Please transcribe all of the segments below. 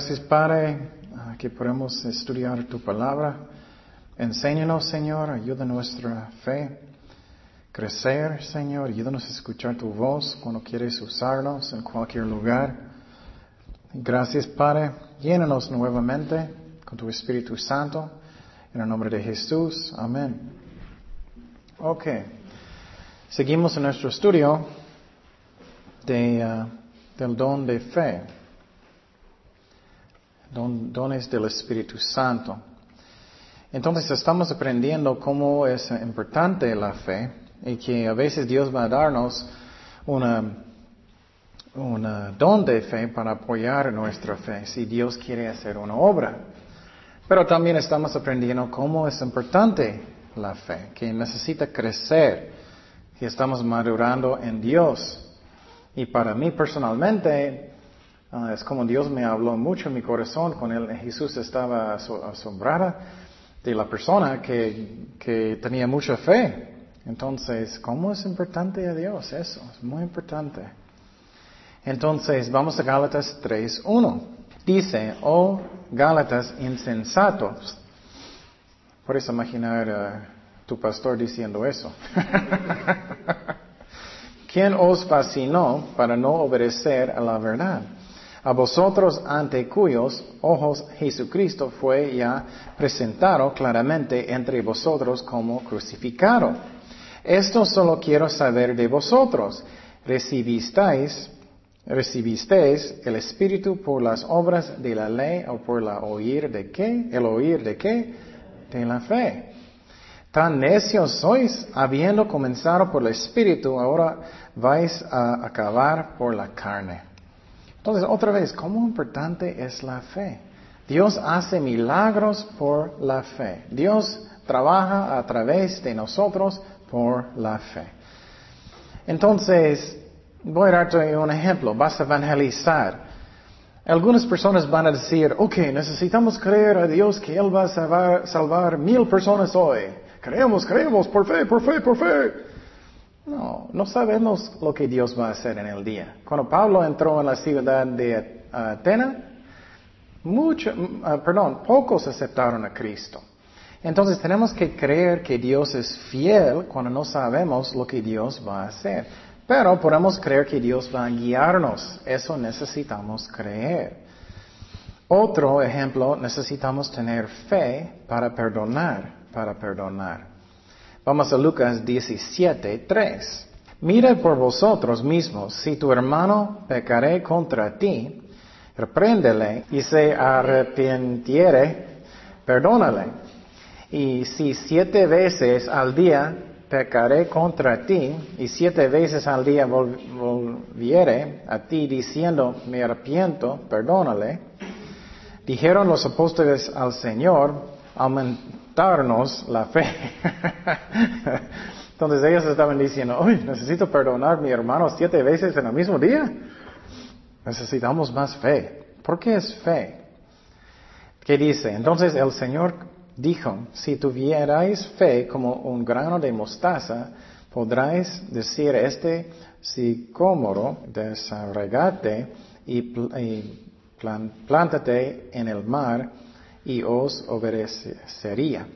Gracias, Padre, ah, que podemos estudiar tu palabra. Enséñanos, Señor, ayuda nuestra fe. Crecer, Señor, ayúdanos a escuchar tu voz cuando quieres usarnos en cualquier lugar. Gracias, Padre. Llénanos nuevamente con tu Espíritu Santo. En el nombre de Jesús. Amén. Ok. Seguimos en nuestro estudio de, ah, del don de fe dones del Espíritu Santo. Entonces estamos aprendiendo cómo es importante la fe y que a veces Dios va a darnos una, una don de fe para apoyar nuestra fe si Dios quiere hacer una obra. Pero también estamos aprendiendo cómo es importante la fe, que necesita crecer, que estamos madurando en Dios. Y para mí personalmente, Ah, es como Dios me habló mucho en mi corazón cuando Jesús estaba asombrada de la persona que, que tenía mucha fe. Entonces, ¿cómo es importante a Dios eso? Es muy importante. Entonces, vamos a Gálatas 3.1. Dice, oh Gálatas insensatos. Puedes imaginar a tu pastor diciendo eso. ¿Quién os fascinó para no obedecer a la verdad? A vosotros ante cuyos ojos Jesucristo fue ya presentado claramente entre vosotros como crucificado. Esto solo quiero saber de vosotros. ¿Recibisteis, recibisteis el Espíritu por las obras de la ley o por la oír de qué? ¿El oír de qué? De la fe. Tan necios sois, habiendo comenzado por el Espíritu, ahora vais a acabar por la carne. Entonces, otra vez, ¿cómo importante es la fe? Dios hace milagros por la fe. Dios trabaja a través de nosotros por la fe. Entonces, voy a darte un ejemplo. Vas a evangelizar. Algunas personas van a decir, ok, necesitamos creer a Dios que Él va a salvar, salvar mil personas hoy. Creemos, creemos, por fe, por fe, por fe. No, no sabemos lo que Dios va a hacer en el día. Cuando Pablo entró en la ciudad de Atenas, mucho, mm, ah, perdón, pocos aceptaron a Cristo. Entonces tenemos que creer que Dios es fiel cuando no sabemos lo que Dios va a hacer. Pero podemos creer que Dios va a guiarnos. Eso necesitamos creer. Otro ejemplo, necesitamos tener fe para perdonar, para perdonar. Vamos a Lucas 17, 3. Mira por vosotros mismos, si tu hermano pecare contra ti, repréndele y se arrepintiere, perdónale. Y si siete veces al día pecaré contra ti y siete veces al día volviere a ti diciendo me arrepiento, perdónale. Dijeron los apóstoles al Señor, darnos la fe. Entonces ellos estaban diciendo, uy, necesito perdonar a mi hermano siete veces en el mismo día. Necesitamos más fe. ¿Por qué es fe? ¿Qué dice? Entonces el Señor dijo, si tuvierais fe como un grano de mostaza, podráis decir este sicómoro, desarregate y plántate en el mar y os obedecería.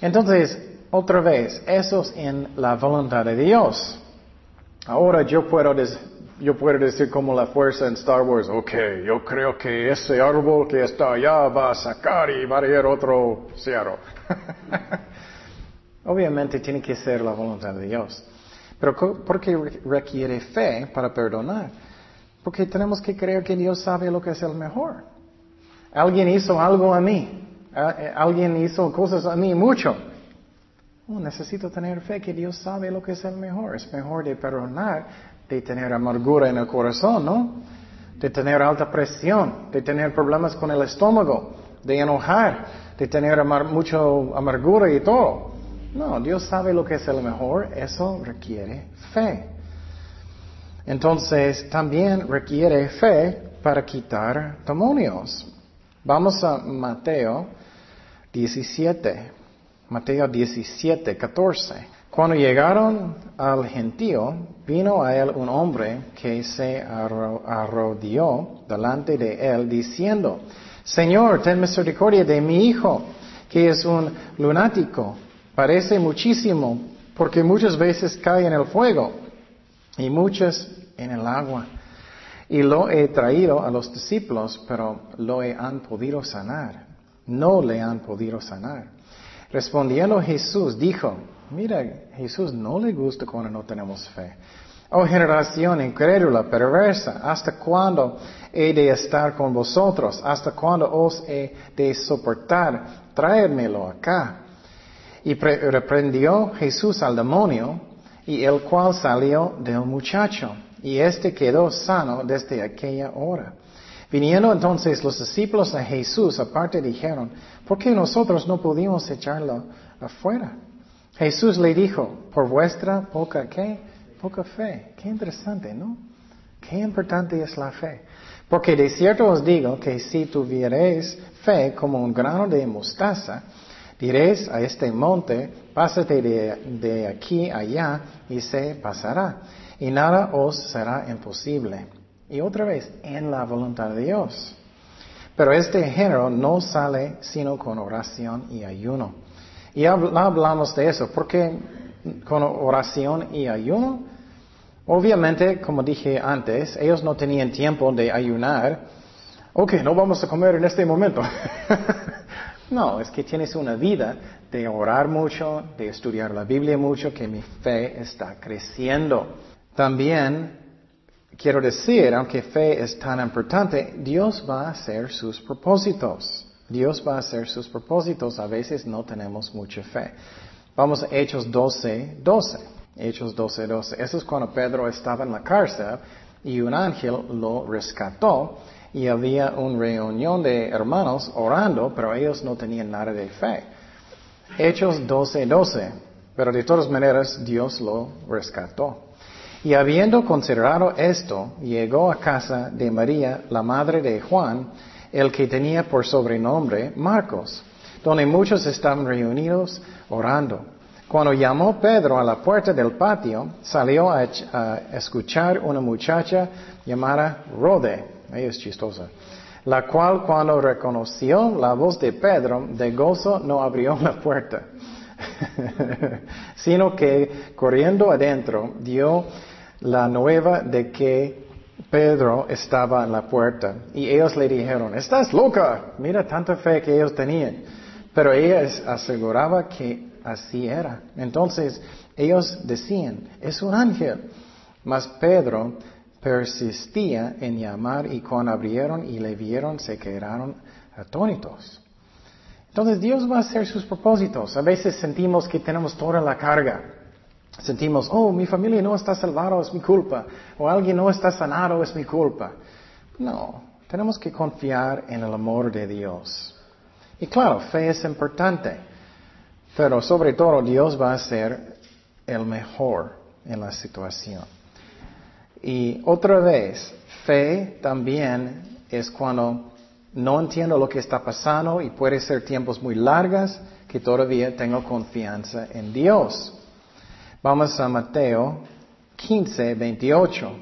Entonces, otra vez, eso es en la voluntad de Dios. Ahora yo puedo, yo puedo decir como la fuerza en Star Wars, ok, yo creo que ese árbol que está allá va a sacar y va a ir otro cielo. Obviamente tiene que ser la voluntad de Dios. Pero ¿por qué requiere fe para perdonar? Porque tenemos que creer que Dios sabe lo que es el mejor. Alguien hizo algo a mí. Eh, alguien hizo cosas a mí mucho. Oh, necesito tener fe que Dios sabe lo que es el mejor. Es mejor de perdonar, de tener amargura en el corazón, ¿no? De tener alta presión, de tener problemas con el estómago, de enojar, de tener mucho amargura y todo. No, Dios sabe lo que es el mejor. Eso requiere fe. Entonces, también requiere fe para quitar demonios. Vamos a Mateo 17. Mateo 17, 14. Cuando llegaron al gentío, vino a él un hombre que se arrodilló delante de él diciendo, Señor, ten misericordia de mi hijo, que es un lunático. Parece muchísimo, porque muchas veces cae en el fuego y muchas en el agua. Y lo he traído a los discípulos, pero lo han podido sanar. No le han podido sanar. Respondiendo Jesús, dijo, mira, Jesús no le gusta cuando no tenemos fe. Oh generación incrédula, perversa, ¿hasta cuándo he de estar con vosotros? ¿Hasta cuándo os he de soportar? Traédmelo acá. Y reprendió Jesús al demonio, y el cual salió del muchacho, y éste quedó sano desde aquella hora. Viniendo entonces los discípulos a Jesús, aparte dijeron, ¿por qué nosotros no pudimos echarlo afuera? Jesús le dijo, por vuestra poca ¿qué? Poca fe. Qué interesante, ¿no? Qué importante es la fe. Porque de cierto os digo que si tuviereis fe como un grano de mostaza, diréis a este monte, pásate de, de aquí allá y se pasará. Y nada os será imposible. Y otra vez, en la voluntad de Dios. Pero este género no sale sino con oración y ayuno. Y hablamos de eso, porque con oración y ayuno, obviamente, como dije antes, ellos no tenían tiempo de ayunar. Ok, no vamos a comer en este momento. no, es que tienes una vida de orar mucho, de estudiar la Biblia mucho, que mi fe está creciendo. También quiero decir, aunque fe es tan importante, Dios va a hacer sus propósitos. Dios va a hacer sus propósitos. A veces no tenemos mucha fe. Vamos a Hechos 12, 12. Hechos 12, 12. Eso es cuando Pedro estaba en la cárcel y un ángel lo rescató y había una reunión de hermanos orando, pero ellos no tenían nada de fe. Hechos 12, 12. Pero de todas maneras Dios lo rescató. Y habiendo considerado esto, llegó a casa de María, la madre de Juan, el que tenía por sobrenombre Marcos, donde muchos estaban reunidos orando. Cuando llamó Pedro a la puerta del patio, salió a, escuchar una muchacha llamada Rode, ella es chistosa, la cual cuando reconoció la voz de Pedro, de gozo no abrió la puerta, sino que corriendo adentro dio la nueva de que Pedro estaba en la puerta y ellos le dijeron, estás loca, mira tanta fe que ellos tenían. Pero ella aseguraba que así era. Entonces ellos decían, es un ángel. Mas Pedro persistía en llamar y cuando abrieron y le vieron se quedaron atónitos. Entonces Dios va a hacer sus propósitos. A veces sentimos que tenemos toda la carga. Sentimos, oh, mi familia no está salvada, es mi culpa. O alguien no está sanado, es mi culpa. No, tenemos que confiar en el amor de Dios. Y claro, fe es importante. Pero sobre todo Dios va a ser el mejor en la situación. Y otra vez, fe también es cuando no entiendo lo que está pasando y puede ser tiempos muy largos que todavía tengo confianza en Dios. Vamos a Mateo 15, 28.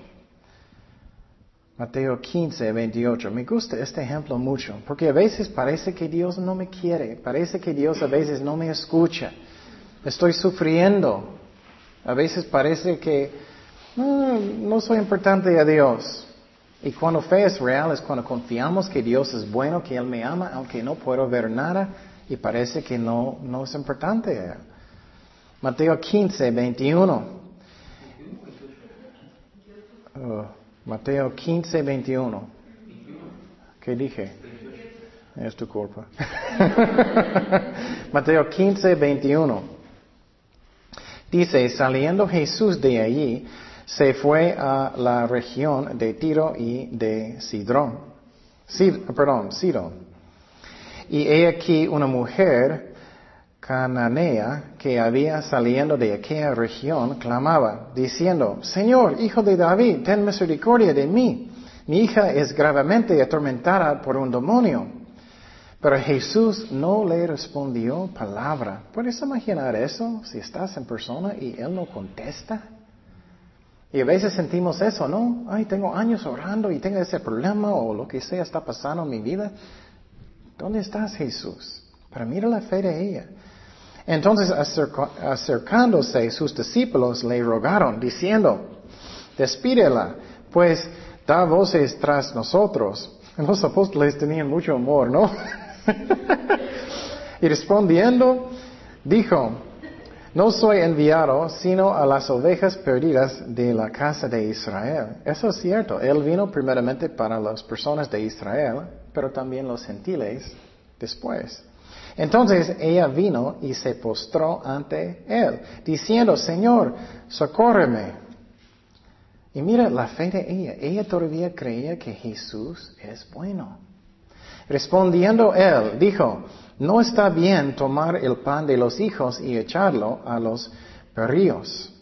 Mateo 15, 28. Me gusta este ejemplo mucho, porque a veces parece que Dios no me quiere, parece que Dios a veces no me escucha. Estoy sufriendo. A veces parece que no, no soy importante a Dios. Y cuando fe es real es cuando confiamos que Dios es bueno, que Él me ama, aunque no puedo ver nada y parece que no, no es importante. Mateo 15, 21. Mateo 15, 21. ¿Qué dije? Es tu culpa. Mateo 15, 21. Dice, saliendo Jesús de allí, se fue a la región de Tiro y de Sidrón. perdón, Sidón. Y he aquí una mujer cananea que había saliendo de aquella región clamaba, diciendo, Señor, hijo de David, ten misericordia de mí. Mi hija es gravemente atormentada por un demonio. Pero Jesús no le respondió palabra. ¿Puedes imaginar eso si estás en persona y Él no contesta? Y a veces sentimos eso, ¿no? Ay, tengo años orando y tengo ese problema o lo que sea está pasando en mi vida. ¿Dónde estás, Jesús? Pero mira la fe de ella. Entonces, acercándose, sus discípulos le rogaron, diciendo, despídela, pues da voces tras nosotros. Los apóstoles tenían mucho amor, ¿no? y respondiendo, dijo, no soy enviado sino a las ovejas perdidas de la casa de Israel. Eso es cierto. Él vino primeramente para las personas de Israel, pero también los gentiles después. Entonces ella vino y se postró ante él, diciendo, Señor, socórreme. Y mira la fe de ella. Ella todavía creía que Jesús es bueno. Respondiendo él, dijo, no está bien tomar el pan de los hijos y echarlo a los perrillos.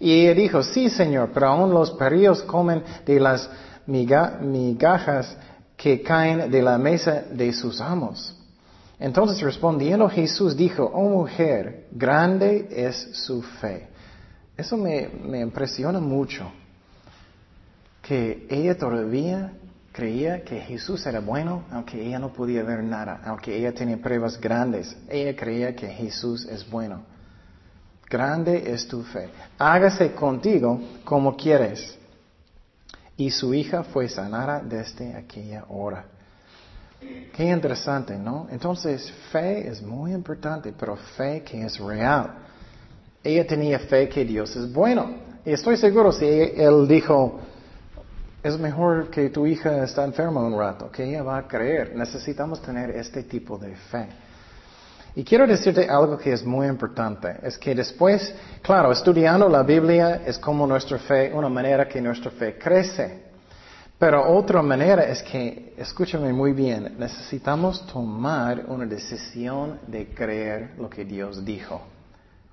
Y ella dijo, sí, Señor, pero aún los perrillos comen de las migajas que caen de la mesa de sus amos. Entonces respondiendo Jesús dijo, oh mujer, grande es su fe. Eso me, me impresiona mucho, que ella todavía creía que Jesús era bueno, aunque ella no podía ver nada, aunque ella tenía pruebas grandes. Ella creía que Jesús es bueno. Grande es tu fe. Hágase contigo como quieres. Y su hija fue sanada desde aquella hora. Qué interesante, ¿no? Entonces, fe es muy importante, pero fe que es real. Ella tenía fe que Dios es bueno. Y estoy seguro si él dijo, es mejor que tu hija está enferma un rato, que ella va a creer. Necesitamos tener este tipo de fe. Y quiero decirte algo que es muy importante, es que después, claro, estudiando la Biblia es como nuestra fe, una manera que nuestra fe crece. Pero otra manera es que, escúchame muy bien, necesitamos tomar una decisión de creer lo que Dios dijo.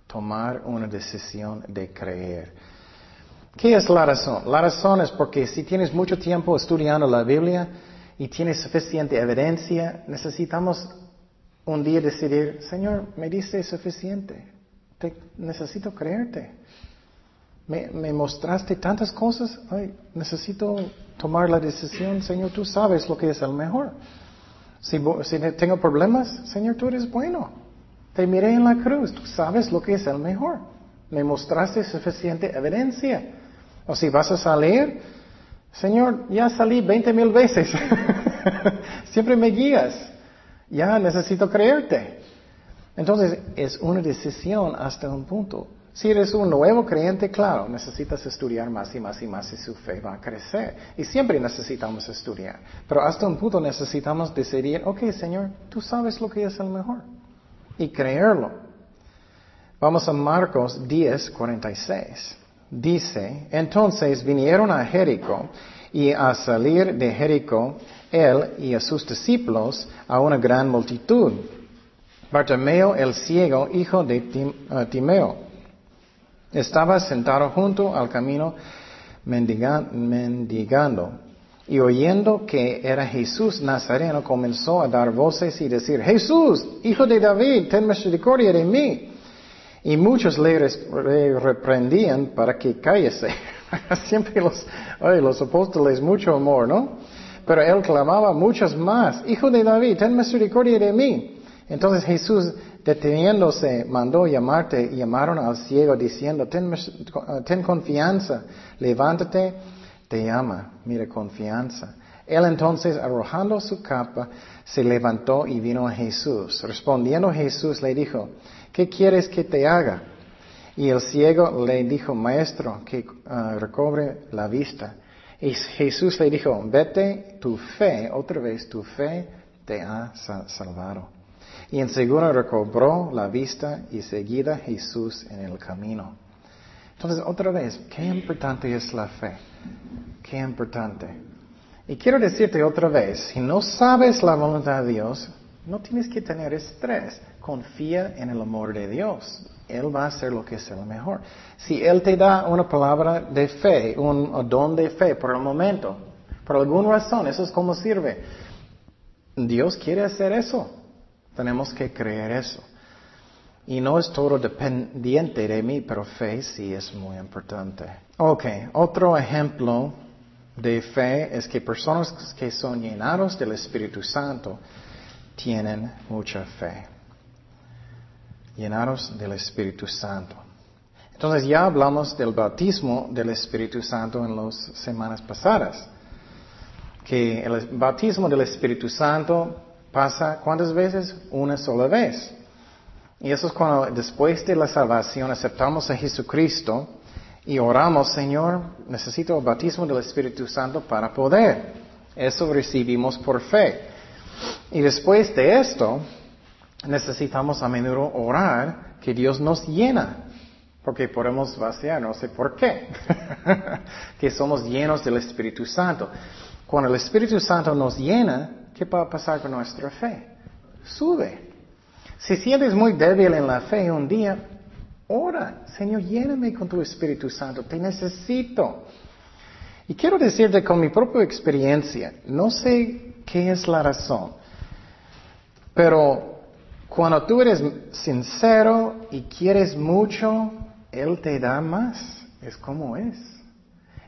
Tomar una decisión de creer. ¿Qué es la razón? La razón es porque si tienes mucho tiempo estudiando la Biblia y tienes suficiente evidencia, necesitamos un día decidir, Señor, me dice suficiente. necesito creerte. Me, mostraste tantas cosas, necesito tomar la decisión, Señor, tú sabes lo que es el mejor. Si, si tengo problemas, Señor, tú eres bueno. Te miré en la cruz, tú sabes lo que es el mejor. Me mostraste suficiente evidencia. O si vas a salir, Señor, ya salí veinte mil veces. Siempre me guías. Ya necesito creerte. Entonces, es una decisión hasta un punto. Si eres un nuevo creyente, claro, necesitas estudiar más y más y más y su fe va a crecer. Y siempre necesitamos estudiar. Pero hasta un punto necesitamos decidir, ok, Señor, tú sabes lo que es el mejor. Y creerlo. Vamos a Marcos 10, 46. Dice, entonces vinieron a Jericó y a salir de Jericó, él y a sus discípulos, a una gran multitud. Bartimeo el ciego, hijo de eh, Timeo estaba sentado junto al camino mendigando y oyendo que era Jesús Nazareno comenzó a dar voces y decir, Jesús, hijo de David, ten misericordia de mí. Y muchos le, reprendían para que cállese. Siempre los, los apóstoles, mucho amor, ¿no? Pero él clamaba muchos más, Hijo de David, ten misericordia de mí. Entonces Jesús Deteniéndose, mandó llamarte y llamaron al ciego diciendo, ten, confianza, levántate, te llama, mire confianza. Él entonces, arrojando su capa, se levantó y vino a Jesús. Respondiendo Jesús le dijo, ¿qué quieres que te haga? Y el ciego le dijo, maestro, que ah, recobre la vista. Y Jesús le dijo, vete, tu fe, otra vez tu fe te ha salvado. Y en segundo recobró la vista y seguida Jesús en el camino. Entonces, otra vez, qué importante es la fe. Qué importante. Y quiero decirte otra vez, si no sabes la voluntad de Dios, no tienes que tener estrés. Confía en el amor de Dios. Él va a hacer lo que es lo mejor. Si Él te da una palabra de fe, un don de fe por el momento, por alguna razón, eso es como sirve. Dios quiere hacer eso. Tenemos que creer eso. Y no es todo dependiente de mí, pero fe sí es muy importante. Ok, otro ejemplo de fe es que personas que son llenados del Espíritu Santo tienen mucha fe. Llenados del Espíritu Santo. Entonces ya hablamos del bautismo del Espíritu Santo en las semanas pasadas. Que el bautismo del Espíritu Santo pasa cuántas veces? Una sola vez. Y eso es cuando después de la salvación aceptamos a Jesucristo y oramos, Señor, necesito el bautismo del Espíritu Santo para poder. Eso recibimos por fe. Y después de esto, necesitamos a menudo orar que Dios nos llena. Porque podemos vaciar, no sé por qué. que somos llenos del Espíritu Santo. Cuando el Espíritu Santo nos llena, ¿qué va a pasar con nuestra fe? Sube. Si sientes muy débil en la fe un día, ora, Señor, lléname con tu Espíritu Santo, te necesito. Y quiero decirte con mi propia experiencia, no sé qué es la razón, pero cuando tú eres sincero y quieres mucho, Él te da más. Es como es.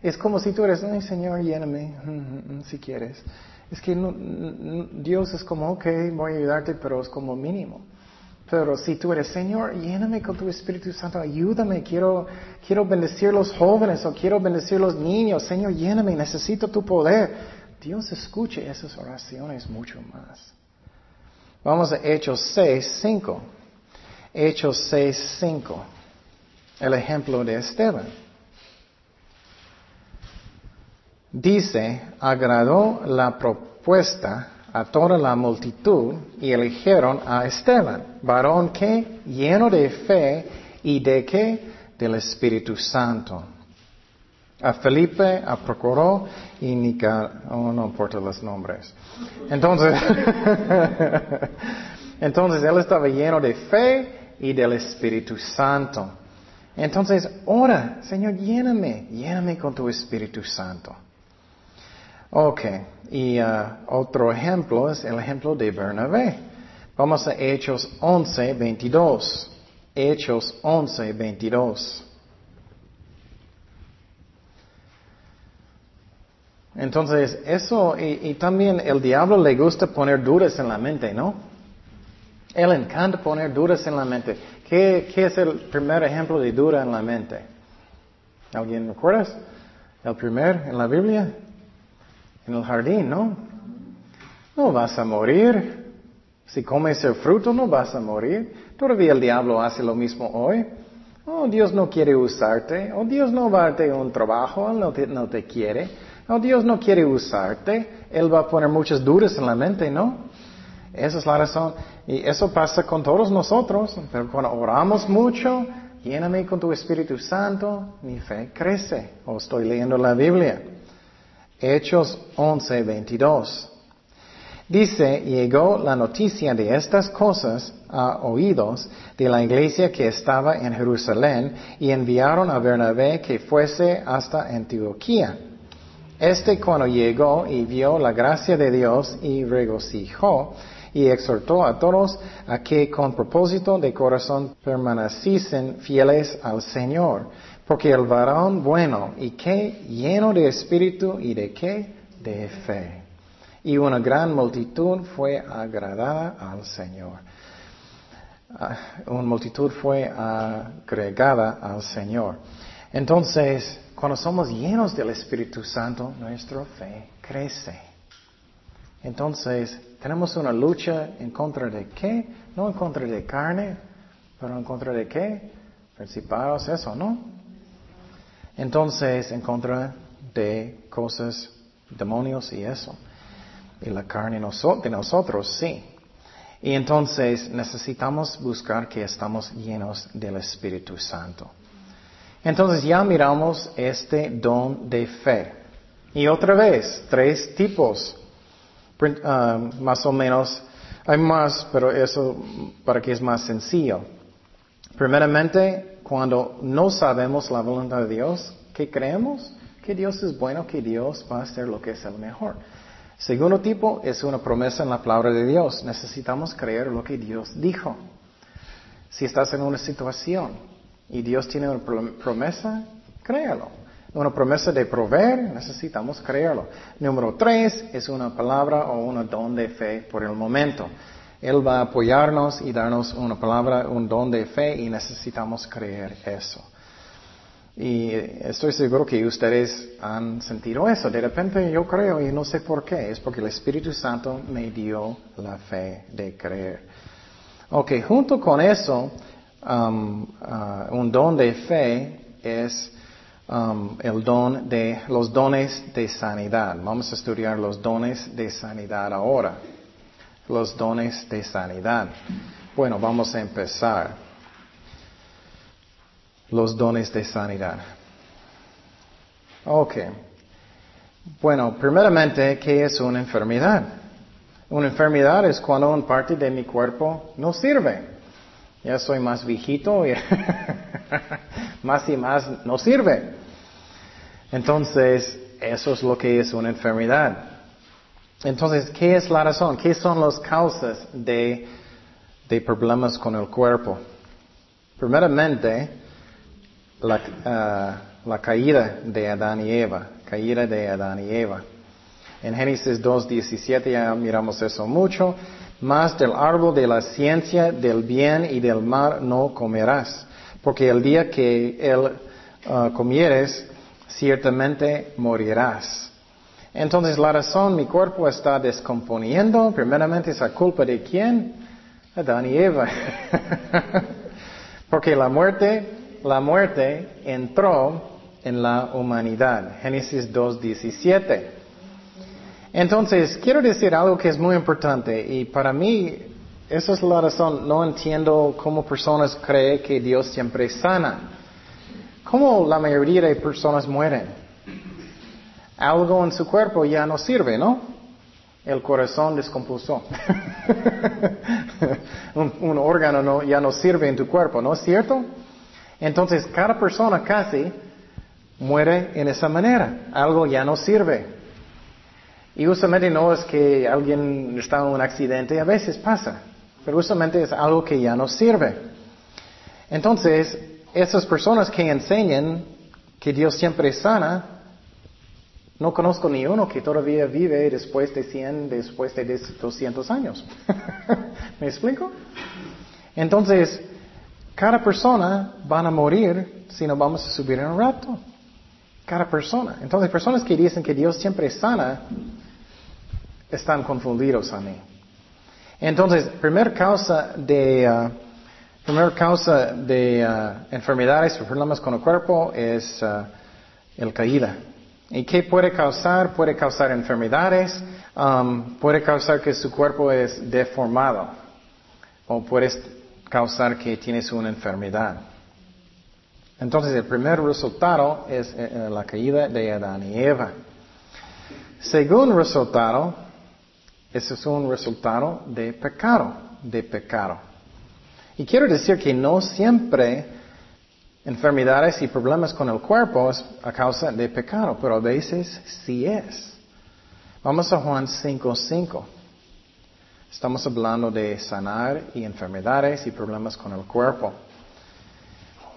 Es como si tú eres, ay Señor, lléname, si quieres. Es que Dios es como, ok, voy a ayudarte, pero es como mínimo. Pero si tú eres, Señor, lléname con tu Espíritu Santo, ayúdame, quiero, quiero bendecir los jóvenes o quiero bendecir los niños, Señor, lléname, necesito tu poder. Dios escuche esas oraciones mucho más. Vamos a Hechos 6, 5. Hechos 6, 5. El ejemplo de Esteban. Dice, agradó la propuesta a toda la multitud y eligieron a Esteban, varón que lleno de fe y de qué? Del Espíritu Santo. A Felipe, a Procuró y Nica, oh, no importa los nombres. Entonces, entonces él estaba lleno de fe y del Espíritu Santo. Entonces, ora, Señor, lléname, lléname con tu Espíritu Santo. Ok, y uh, otro ejemplo es el ejemplo de Bernabé. Vamos a Hechos 11, 22. Hechos 11, 22. Entonces, eso, y, también el diablo le gusta poner dudas en la mente, ¿no? Él encanta poner dudas en la mente. ¿Qué, ¿Qué, es el primer ejemplo de duda en la mente? ¿Alguien recuerda? ¿El primer en la Biblia? en el jardín, ¿no? No vas a morir. Si comes el fruto, no vas a morir. Todavía el diablo hace lo mismo hoy. Oh, Dios no quiere usarte. Oh, Dios no va a darte un trabajo. Él no te, no te quiere. Oh, Dios no quiere usarte. Él va a poner muchas dudas en la mente, ¿no? Esa es la razón. Y eso pasa con todos nosotros. Pero cuando oramos mucho, lléname con tu Espíritu Santo, mi fe crece. O estoy leyendo la Biblia. Hechos 11, 22. Dice, llegó la noticia de estas cosas a oídos de la iglesia que estaba en Jerusalén y enviaron a Bernabé que fuese hasta Antioquía. Este cuando llegó y vio la gracia de Dios y regocijó y exhortó a todos a que con propósito de corazón permaneciesen fieles al Señor porque el varón bueno y que lleno de espíritu y de qué? De fe. Y una gran multitud fue agradada al Señor. Ah, una multitud fue agregada al Señor. Entonces, cuando somos llenos del Espíritu Santo, nuestra fe crece. Entonces, tenemos una lucha en contra de qué? No en contra de carne, pero en contra de qué? Principados, eso, ¿no? Entonces, en contra de cosas, demonios y eso. Y la carne de nosotros, sí. Y entonces necesitamos buscar que estamos llenos del Espíritu Santo. Entonces ya miramos este don de fe. Y otra vez, tres tipos. Um, más o menos, hay más, pero eso para que es más sencillo. Primeramente, cuando no sabemos la voluntad de Dios, ¿qué creemos? Que Dios es bueno, que Dios va a hacer lo que es el mejor. Segundo tipo es una promesa en la palabra de Dios. Necesitamos creer lo que Dios dijo. Si estás en una situación y Dios tiene una promesa, créalo. Una promesa de proveer, necesitamos creerlo. Número tres es una palabra o un don de fe por el momento. Él va a apoyarnos y darnos una palabra, un don de fe y necesitamos creer eso. Y estoy seguro que ustedes han sentido eso. De repente yo creo y no sé por qué. Es porque el Espíritu Santo me dio la fe de creer. Ok, junto con eso, um, uh, un don de fe es um, el don de los dones de sanidad. Vamos a estudiar los dones de sanidad ahora. Los dones de sanidad. Bueno, vamos a empezar los dones de sanidad. Ok. Bueno, primeramente, ¿qué es una enfermedad? Una enfermedad es cuando una parte de mi cuerpo no sirve. Ya soy más viejito y más y más no sirve. Entonces, eso es lo que es una enfermedad. Entonces, ¿qué es la razón? ¿Qué son las causas de, de problemas con el cuerpo? Primeramente, la, ah, la caída de Adán y Eva, caída de Adán y Eva. En Génesis 2.17 ya miramos eso mucho. Más del árbol de la ciencia del bien y del mal no comerás, porque el día que él ah, comieres, ciertamente morirás. Entonces la razón, mi cuerpo está descomponiendo, primeramente es la culpa de quién? Adán y Eva. porque la muerte la muerte entró en la humanidad. Génesis 2.17. Entonces, quiero decir algo que es muy importante y para mí, esa es la razón, no entiendo cómo personas creen que Dios siempre sana. ¿Cómo la mayoría de personas mueren? Algo en su cuerpo ya no sirve, ¿no? El corazón descompuso. un, un, órgano no, ya no sirve en tu cuerpo, ¿no es cierto? Entonces, cada persona casi muere en esa manera. Algo ya no sirve. Y usualmente no es que alguien está en un accidente, a veces pasa, pero usualmente es algo que ya no sirve. Entonces, esas personas que enseñan que Dios siempre sana, no conozco ni uno que todavía vive después de 100, después de 200 años. ¿Me explico? Entonces, cada persona van a morir si no vamos a subir en un rato. Cada persona. Entonces, personas que dicen que Dios siempre sana, están confundidos a mí. Entonces, primera causa de, uh, causa de uh, enfermedades o problemas con el cuerpo es uh, el caída. ¿Y qué puede causar? Puede causar enfermedades, um, puede causar que su cuerpo es deformado, o puede causar que tienes una enfermedad. Entonces el primer resultado es eh, eh, la caída de Adán y Eva. Segundo resultado, es un resultado de pecado, de pecado. Y quiero decir que no siempre enfermedades y problemas con el cuerpo es a causa de pecado, pero a veces sí es. Vamos a Juan 5.5. Estamos hablando de sanar y enfermedades y problemas con el cuerpo.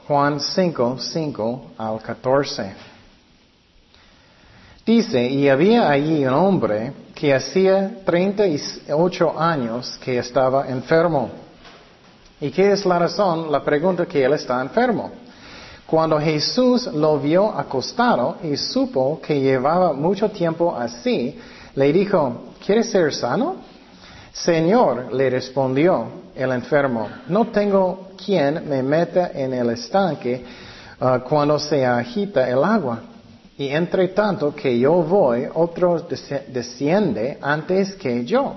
Juan 5, 5 al 14. Dice, y había allí un hombre que hacía 38 años que estaba enfermo. ¿Y qué es la razón? La pregunta que él está enfermo. Cuando Jesús lo vio acostado y supo que llevaba mucho tiempo así, le dijo, ¿quieres ser sano? Señor, le respondió el enfermo, no tengo quien me meta en el estanque uh, cuando se agita el agua. Y entre tanto que yo voy, otro desciende antes que yo.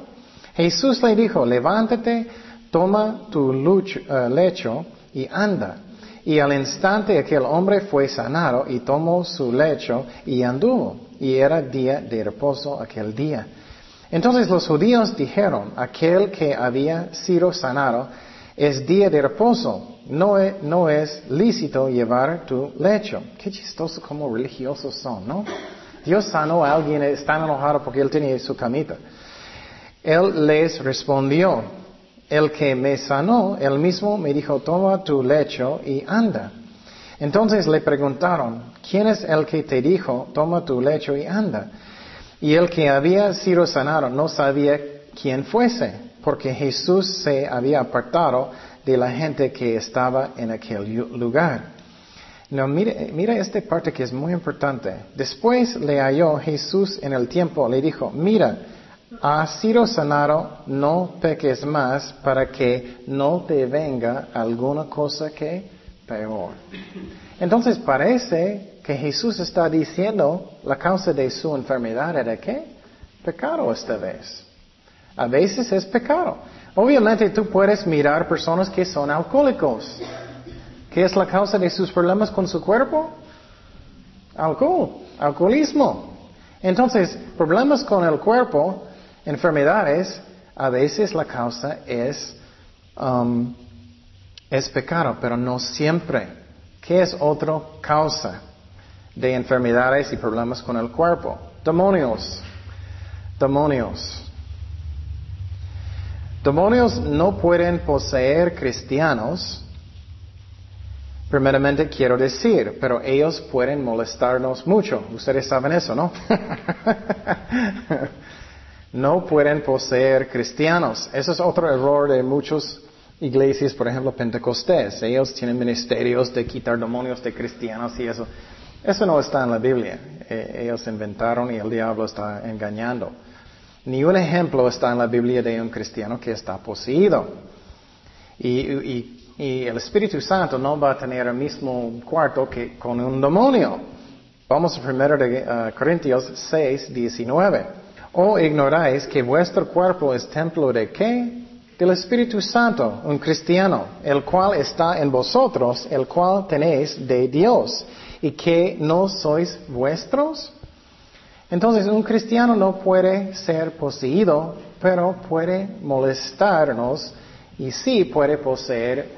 Jesús le dijo, levántate, toma tu uh, lecho y anda. Y al instante aquel hombre fue sanado y tomó su lecho y anduvo. Y era día de reposo aquel día. Entonces los judíos dijeron, aquel que había sido sanado es día de reposo, no es, no es lícito llevar tu lecho. Qué chistoso como religiosos son, ¿no? Dios sanó a alguien, está enojado porque él tenía su camita. Él les respondió, el que me sanó, él mismo me dijo, toma tu lecho y anda. Entonces le preguntaron, ¿quién es el que te dijo, toma tu lecho y anda? Y el que había sido sanado no sabía quién fuese, porque Jesús se había apartado de la gente que estaba en aquel lugar. No, mire, mira esta parte que es muy importante. Después le halló Jesús en el tiempo, le dijo, mira, has sido sanado, no peques más para que no te venga alguna cosa que peor. Entonces parece que Jesús está diciendo la causa de su enfermedad era qué? Pecado esta vez. A veces es pecado. Obviamente tú puedes mirar personas que son alcohólicos. ¿Qué es la causa de sus problemas con su cuerpo? Alcohol, alcoholismo. Entonces, problemas con el cuerpo, enfermedades, a veces la causa es, um, es pecado, pero no siempre. ¿Qué es otra causa de enfermedades y problemas con el cuerpo? Demonios. Demonios. Demonios no pueden poseer cristianos, primeramente quiero decir, pero ellos pueden molestarnos mucho. Ustedes saben eso, ¿no? no pueden poseer cristianos. Eso es otro error de muchas iglesias, por ejemplo, Pentecostés. Ellos tienen ministerios de quitar demonios de cristianos y eso. Eso no está en la Biblia. E, ellos inventaron y el diablo está engañando. Ni un ejemplo está en la Biblia de un cristiano que está poseído. Y, el Espíritu Santo no va a tener el mismo cuarto que con un demonio. Vamos a 1 de, uh, Corintios 6, 19. ¿O ignoráis que vuestro cuerpo es templo de qué? Del Espíritu Santo, un cristiano, el cual está en vosotros, el cual tenéis de Dios, y que no sois vuestros? Entonces un cristiano no puede ser poseído, pero puede molestarnos y sí puede poseer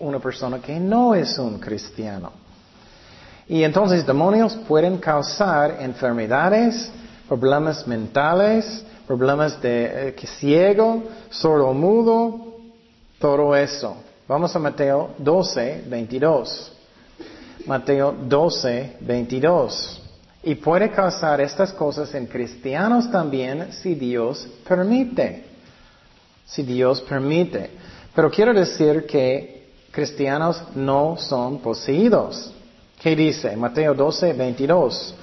una persona que no es un cristiano. Y entonces demonios pueden causar enfermedades, problemas mentales, problemas de eh, ciego, sordo mudo, todo eso. Vamos a Mateo 12, 22. Mateo 12, 22. Y puede causar estas cosas en cristianos también si Dios permite. Si Dios permite. Pero quiero decir que cristianos no son poseídos. ¿Qué dice? Mateo 12, 22.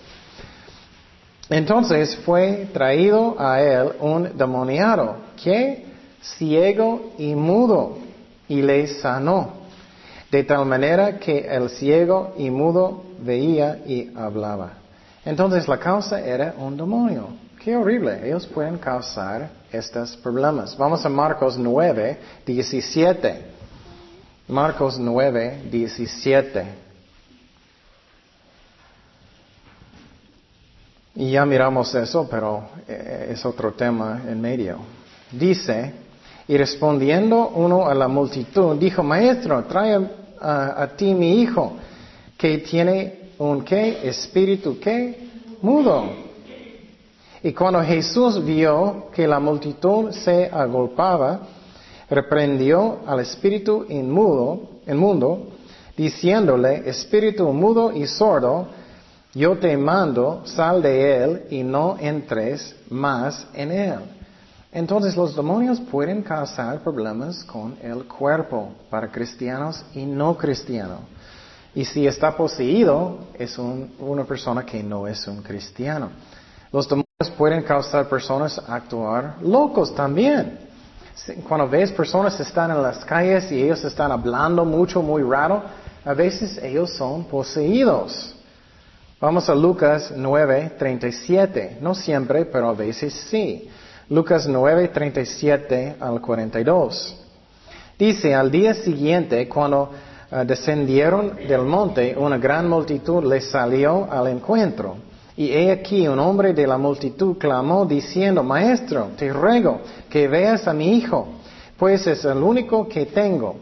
Entonces fue traído a él un demoniado que ciego y mudo y le sanó. De tal manera que el ciego y mudo veía y hablaba. Entonces la causa era un demonio. Qué horrible. Ellos pueden causar estos problemas. Vamos a Marcos 9, 17. Marcos 9, 17. Y ya miramos eso, pero eh, es otro tema en medio. Dice, y respondiendo uno a la multitud, dijo, maestro, trae a, a ti mi hijo, que tiene un qué, espíritu qué, mudo. Y cuando Jesús vio que la multitud se agolpaba, reprendió al espíritu inmudo, mundo, diciéndole, espíritu mudo y sordo, yo te mando, sal de él y no entres más en él. Entonces los demonios pueden causar problemas con el cuerpo para cristianos y no cristianos. Y si está poseído, es una persona que no es un cristiano. Los demonios pueden causar personas a actuar locos también. Cuando ves personas están en las calles y ellos están hablando mucho, muy raro, a veces ellos son poseídos. Vamos a Lucas 9, 37. No siempre, pero a veces sí. Lucas 9, 37 al 42. Dice, al día siguiente, cuando Ah, descendieron del monte, una gran multitud les salió al encuentro. Y he aquí un hombre de la multitud clamó diciendo, Maestro, te ruego que veas a mi hijo, pues es el único que tengo.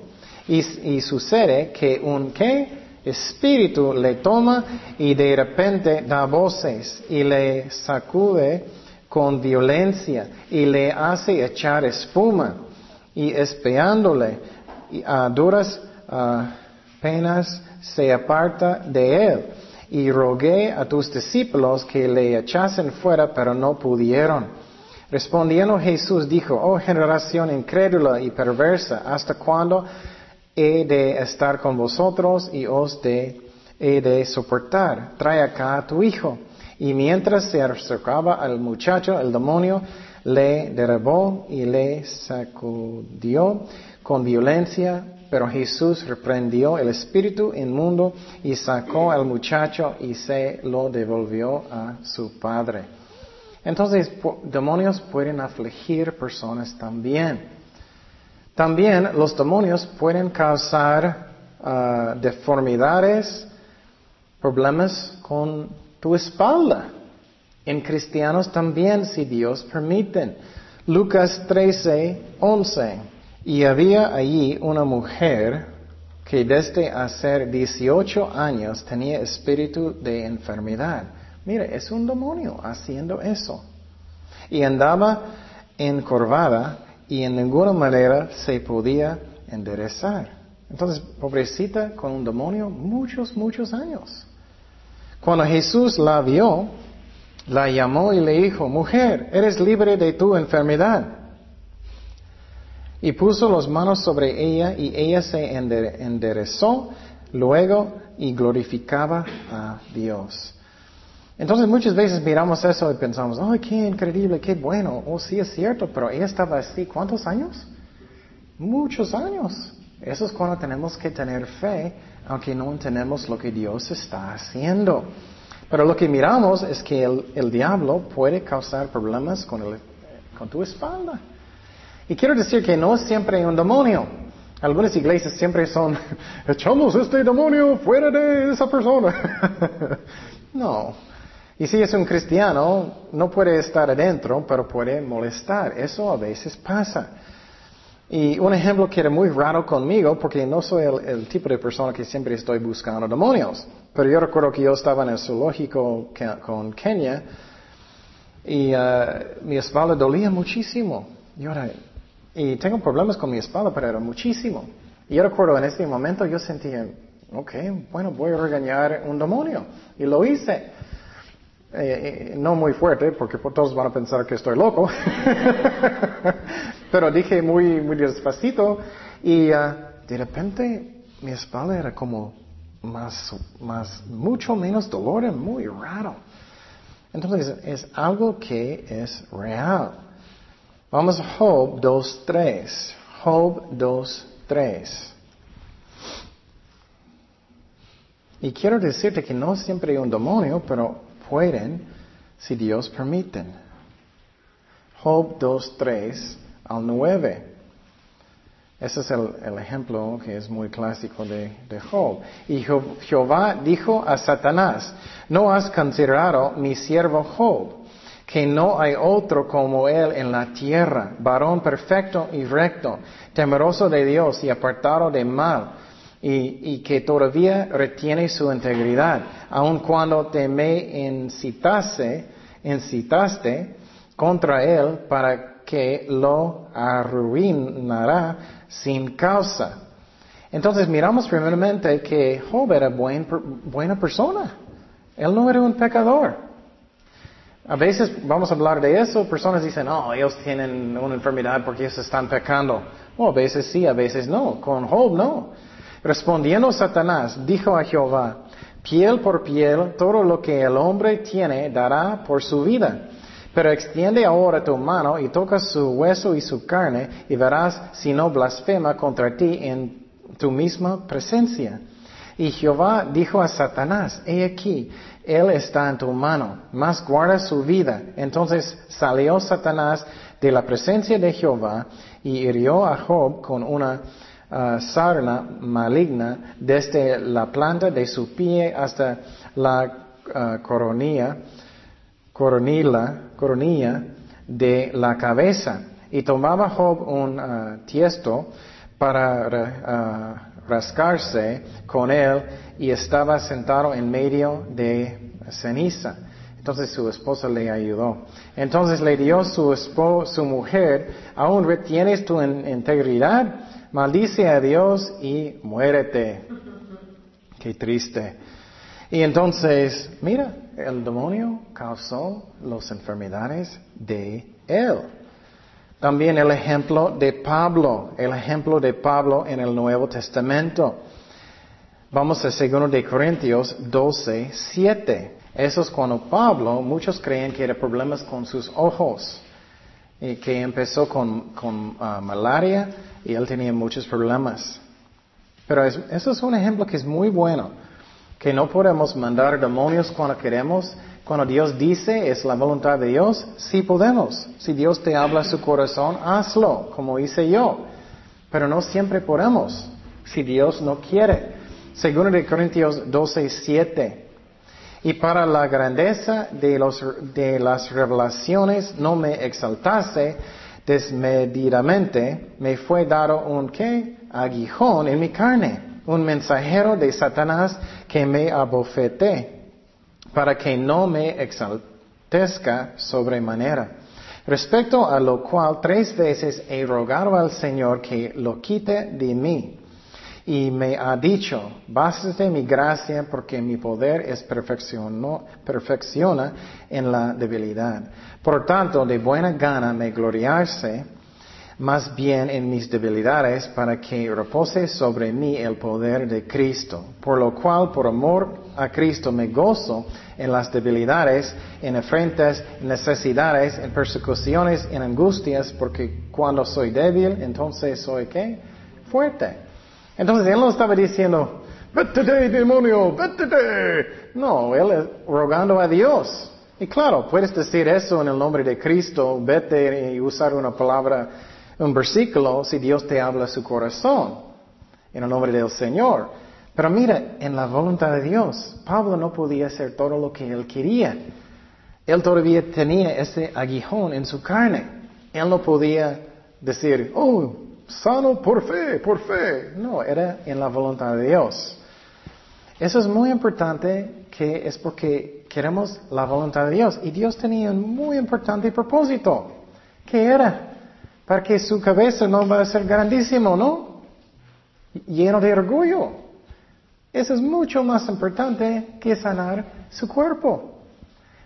Y, sucede que un qué? espíritu le toma y de repente da voces y le sacude con violencia y le hace echar espuma y espeándole a duras penas se aparta de él. Y rogué a tus discípulos que le echasen fuera, pero no pudieron. Respondiendo Jesús dijo, oh generación incrédula y perversa, ¿hasta cuándo he de estar con vosotros y os de, he de soportar? Trae acá a tu hijo. Y mientras se acercaba al muchacho, el demonio le derribó y le sacudió con violencia, pero Jesús reprendió el espíritu inmundo y sacó al muchacho y se lo devolvió a su padre. Entonces, demonios pueden afligir personas también. También los demonios pueden causar ah, deformidades, problemas con tu espalda. En cristianos también, si Dios permite. Lucas 13, 11. Y había allí una mujer que desde hace 18 años tenía espíritu de enfermedad. Mire, es un demonio haciendo eso. Y andaba encorvada y en ninguna manera se podía enderezar. Entonces, pobrecita con un demonio muchos, muchos años. Cuando Jesús la vio, la llamó y le dijo, mujer, eres libre de tu enfermedad. Y puso las manos sobre ella y ella se enderezó luego y glorificaba a Dios. Entonces muchas veces miramos eso y pensamos, ¡ay, qué increíble, qué bueno! Oh, sí es cierto, pero ella estaba así, ¿cuántos años? Muchos años. Eso es cuando tenemos que tener fe, aunque no entendemos lo que Dios está haciendo. Pero lo que miramos es que el, diablo puede causar problemas con, con tu espalda. Y quiero decir que no es siempre un demonio. Algunas iglesias siempre son, echamos este demonio fuera de esa persona. no, y si es un cristiano, no puede estar adentro, pero puede molestar. Eso a veces pasa. Y un ejemplo que era muy raro conmigo, porque no soy el, tipo de persona que siempre estoy buscando demonios. Pero yo recuerdo que yo estaba en el zoológico con Kenia y uh, mi espalda dolía muchísimo. Y, tengo problemas con mi espalda, pero era muchísimo. Y yo recuerdo en ese momento yo sentía, ok, bueno, voy a regañar un demonio. Y lo hice. Eh, eh, no muy fuerte, porque todos van a pensar que estoy loco, pero dije muy, muy despacito y ah, de repente mi espalda era como más, más, mucho menos dolor, muy raro. Entonces es algo que es real. Vamos a Job 2.3. Job 2.3. Y quiero decirte que no siempre hay un demonio, pero pueden si Dios permite. Job 2, 3 al 9. Ese es el, ejemplo que es muy clásico de, Job. Y Jehová dijo a Satanás, no has considerado mi siervo Job, que no hay otro como él en la tierra, varón perfecto y recto, temeroso de Dios y apartado de mal y, que todavía retiene su integridad, aun cuando te me incitase, incitaste contra él para que lo arruinara sin causa. Entonces miramos primeramente que Job era buena persona. Él no era un pecador. A veces vamos a hablar de eso, personas dicen, oh, ellos tienen una enfermedad porque ellos están pecando. O a veces sí, a veces no. Con Job no. Respondiendo Satanás, dijo a Jehová, piel por piel, todo lo que el hombre tiene dará por su vida. Pero extiende ahora tu mano y toca su hueso y su carne y verás si no blasfema contra ti en tu misma presencia. Y Jehová dijo a Satanás, he aquí, él está en tu mano, mas guarda su vida. Entonces salió Satanás de la presencia de Jehová y hirió a Job con una uh, sarna maligna desde la planta de su pie hasta la uh, coronilla, coronilla, coronilla de la cabeza. Y tomaba Job un uh, tiesto para rascarse con él y estaba sentado en medio de ceniza. Entonces su esposa le ayudó. Entonces le dio su, esposa, su mujer, aún retienes tu integridad, maldice a Dios y muérete. Qué triste. Y entonces, mira, el demonio causó las enfermedades de él. También el ejemplo de Pablo, el ejemplo de Pablo en el Nuevo Testamento. Vamos a 2 de Corintios 12, 7. Eso es cuando Pablo, muchos creen que era problemas con sus ojos, y que empezó con, ah, malaria y él tenía muchos problemas. Pero eso es un ejemplo que es muy bueno, que no podemos mandar demonios cuando queremos, cuando Dios dice es la voluntad de Dios, sí podemos. Si Dios te habla su corazón, hazlo, como hice yo. Pero no siempre podemos, si Dios no quiere. Segundo de Corintios 12, 7. Y para la grandeza de, los, de las revelaciones no me exaltase desmedidamente, me fue dado un qué? Aguijón en mi carne, un mensajero de Satanás que me abofete para que no me exaltezca sobremanera. Respecto a lo cual tres veces he rogado al Señor que lo quite de mí. Y me ha dicho, bástate mi gracia porque mi poder es perfecciona en la debilidad. Por tanto, de buena gana me gloriarse más bien en mis debilidades para que repose sobre mí el poder de Cristo. Por lo cual, por amor a Cristo, me gozo en las debilidades, en afrentas, en necesidades, en persecuciones, en angustias, porque cuando soy débil, entonces soy qué? Fuerte. Entonces él no estaba diciendo, vete demonio, vete No, él es rogando a Dios. Y claro, puedes decir eso en el nombre de Cristo, vete y usar una palabra un versículo si Dios te habla a su corazón, en el nombre del Señor. Pero mira, en la voluntad de Dios, Pablo no podía hacer todo lo que él quería. Él todavía tenía ese aguijón en su carne. Él no podía decir, oh, sano por fe, por fe. No, era en la voluntad de Dios. Eso es muy importante que es porque queremos la voluntad de Dios. Y Dios tenía un muy importante propósito. ¿Qué era? Para que su cabeza no va a ser grandísimo, ¿no? Lleno de orgullo. Eso es mucho más importante que sanar su cuerpo.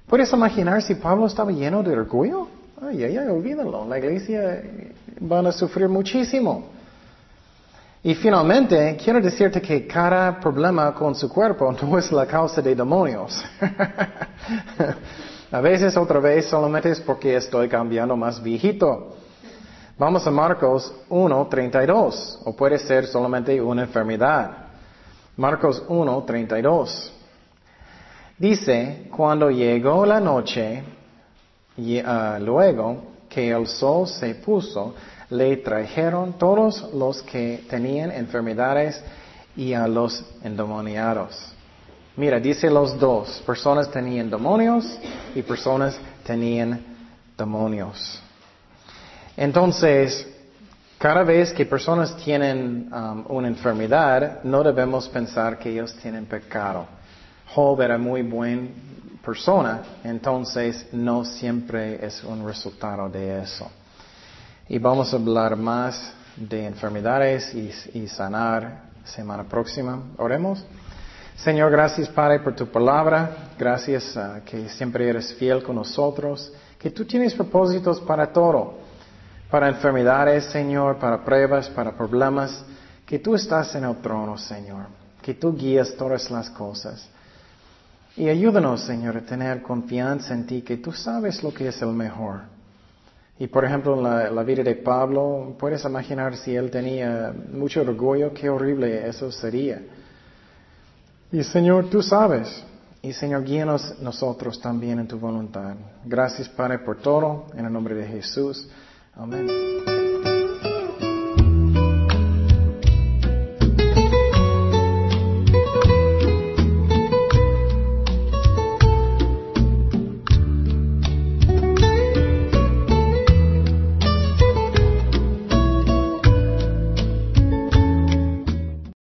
¿Puedes imaginar si Pablo estaba lleno de orgullo? Ay, ay, ay, olvídalo. La iglesia va a sufrir muchísimo. Y finalmente, quiero decirte que cada problema con su cuerpo no es la causa de demonios. a veces, otra vez, solamente es porque estoy cambiando más viejito. Vamos a Marcos 1.32, o puede ser solamente una enfermedad. Marcos 1.32. Dice, cuando llegó la noche, y, ah, luego que el sol se puso, le trajeron todos los que tenían enfermedades y a los endemoniados. Mira, dice los dos, personas tenían demonios y personas tenían demonios. Entonces, cada vez que personas tienen um, una enfermedad, no debemos pensar que ellos tienen pecado. Job era muy buena persona, entonces no siempre es un resultado de eso. Y vamos a hablar más de enfermedades y, sanar semana próxima. Oremos. Señor, gracias Padre por tu palabra. Gracias uh, que siempre eres fiel con nosotros. Que tú tienes propósitos para todo para enfermedades, Señor, para pruebas, para problemas, que tú estás en el trono, Señor, que tú guías todas las cosas. Y ayúdanos, Señor, a tener confianza en ti, que tú sabes lo que es el mejor. Y por ejemplo, en la, vida de Pablo, puedes imaginar si él tenía mucho orgullo, qué horrible eso sería. Y Señor, tú sabes. Y Señor, guíanos nosotros también en tu voluntad. Gracias, Padre, por todo. En el nombre de Jesús. Amen.